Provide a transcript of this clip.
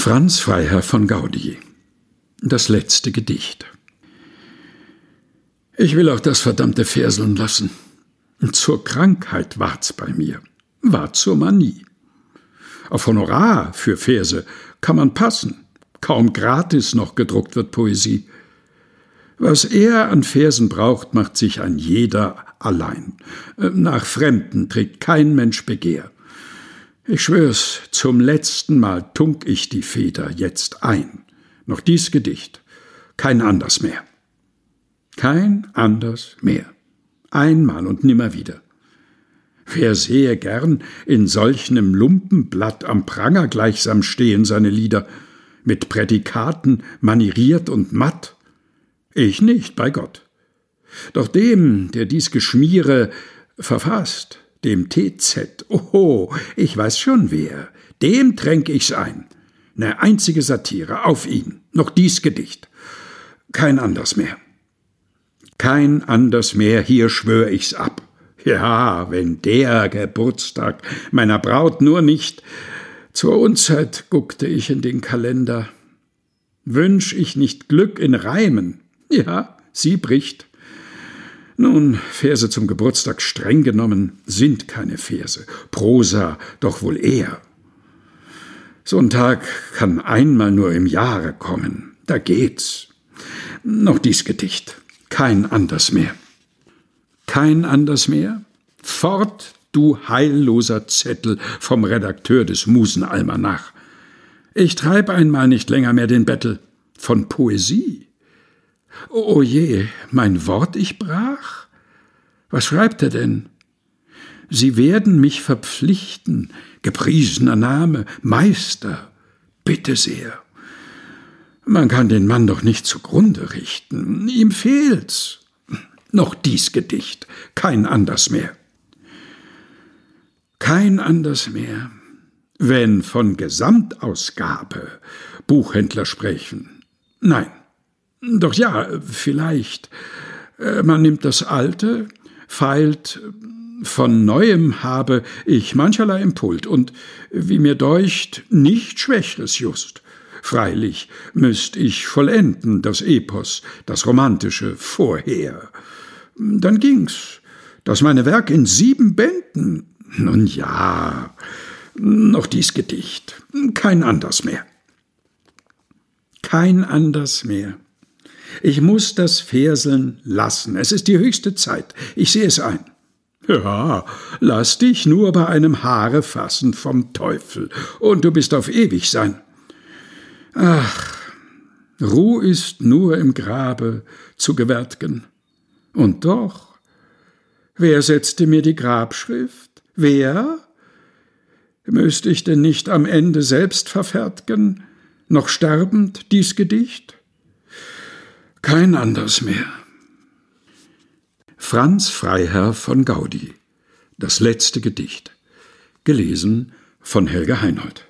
Franz Freiherr von Gaudi Das letzte Gedicht Ich will auch das verdammte Verseln lassen. Zur Krankheit ward's bei mir, war zur Manie. Auf Honorar für Verse kann man passen, kaum gratis noch gedruckt wird Poesie. Was er an Versen braucht, macht sich ein jeder allein. Nach Fremden trägt kein Mensch Begehr. Ich schwör's, zum letzten Mal tunk ich die Feder jetzt ein. Noch dies Gedicht, kein anders mehr. Kein anders mehr. Einmal und nimmer wieder. Wer sehe gern in solchem Lumpenblatt am Pranger gleichsam stehen seine Lieder, mit Prädikaten manieriert und matt? Ich nicht, bei Gott. Doch dem, der dies Geschmiere verfasst, dem TZ. Oho, ich weiß schon wer. Dem tränk ich's ein. Ne einzige Satire auf ihn. Noch dies Gedicht. Kein anders mehr. Kein anders mehr, hier schwör ich's ab. Ja, wenn der Geburtstag meiner Braut nur nicht zur Unzeit guckte ich in den Kalender. Wünsch ich nicht Glück in Reimen. Ja, sie bricht. Nun, Verse zum Geburtstag streng genommen sind keine Verse, Prosa doch wohl eher. So ein Tag kann einmal nur im Jahre kommen, da geht's. Noch dies Gedicht, kein anders mehr. Kein anders mehr? Fort, du heilloser Zettel vom Redakteur des Musenalmanach. Ich treib einmal nicht länger mehr den Bettel von Poesie. O je, mein Wort ich brach? Was schreibt er denn? Sie werden mich verpflichten, gepriesener Name, Meister, bitte sehr. Man kann den Mann doch nicht zugrunde richten, ihm fehlt's. Noch dies Gedicht, kein anders mehr. Kein anders mehr, wenn von Gesamtausgabe Buchhändler sprechen. Nein, doch ja, vielleicht. Äh, man nimmt das Alte, feilt, von Neuem habe ich mancherlei Impult und, wie mir deucht, nicht Schwächeres just. Freilich müßt ich vollenden das Epos, das Romantische vorher. Dann ging's, dass meine Werk in sieben Bänden, nun ja, noch dies Gedicht, kein anders mehr. Kein anders mehr. Ich muss das Verseln lassen. Es ist die höchste Zeit. Ich sehe es ein. Ja, lass dich nur bei einem Haare fassen vom Teufel, und du bist auf ewig sein. Ach, Ruh ist nur im Grabe zu gewärtgen. Und doch, wer setzte mir die Grabschrift? Wer? Müsste ich denn nicht am Ende selbst verfertigen, noch sterbend dies Gedicht? Kein anders mehr. Franz Freiherr von Gaudi Das letzte Gedicht. Gelesen von Helga Heinold.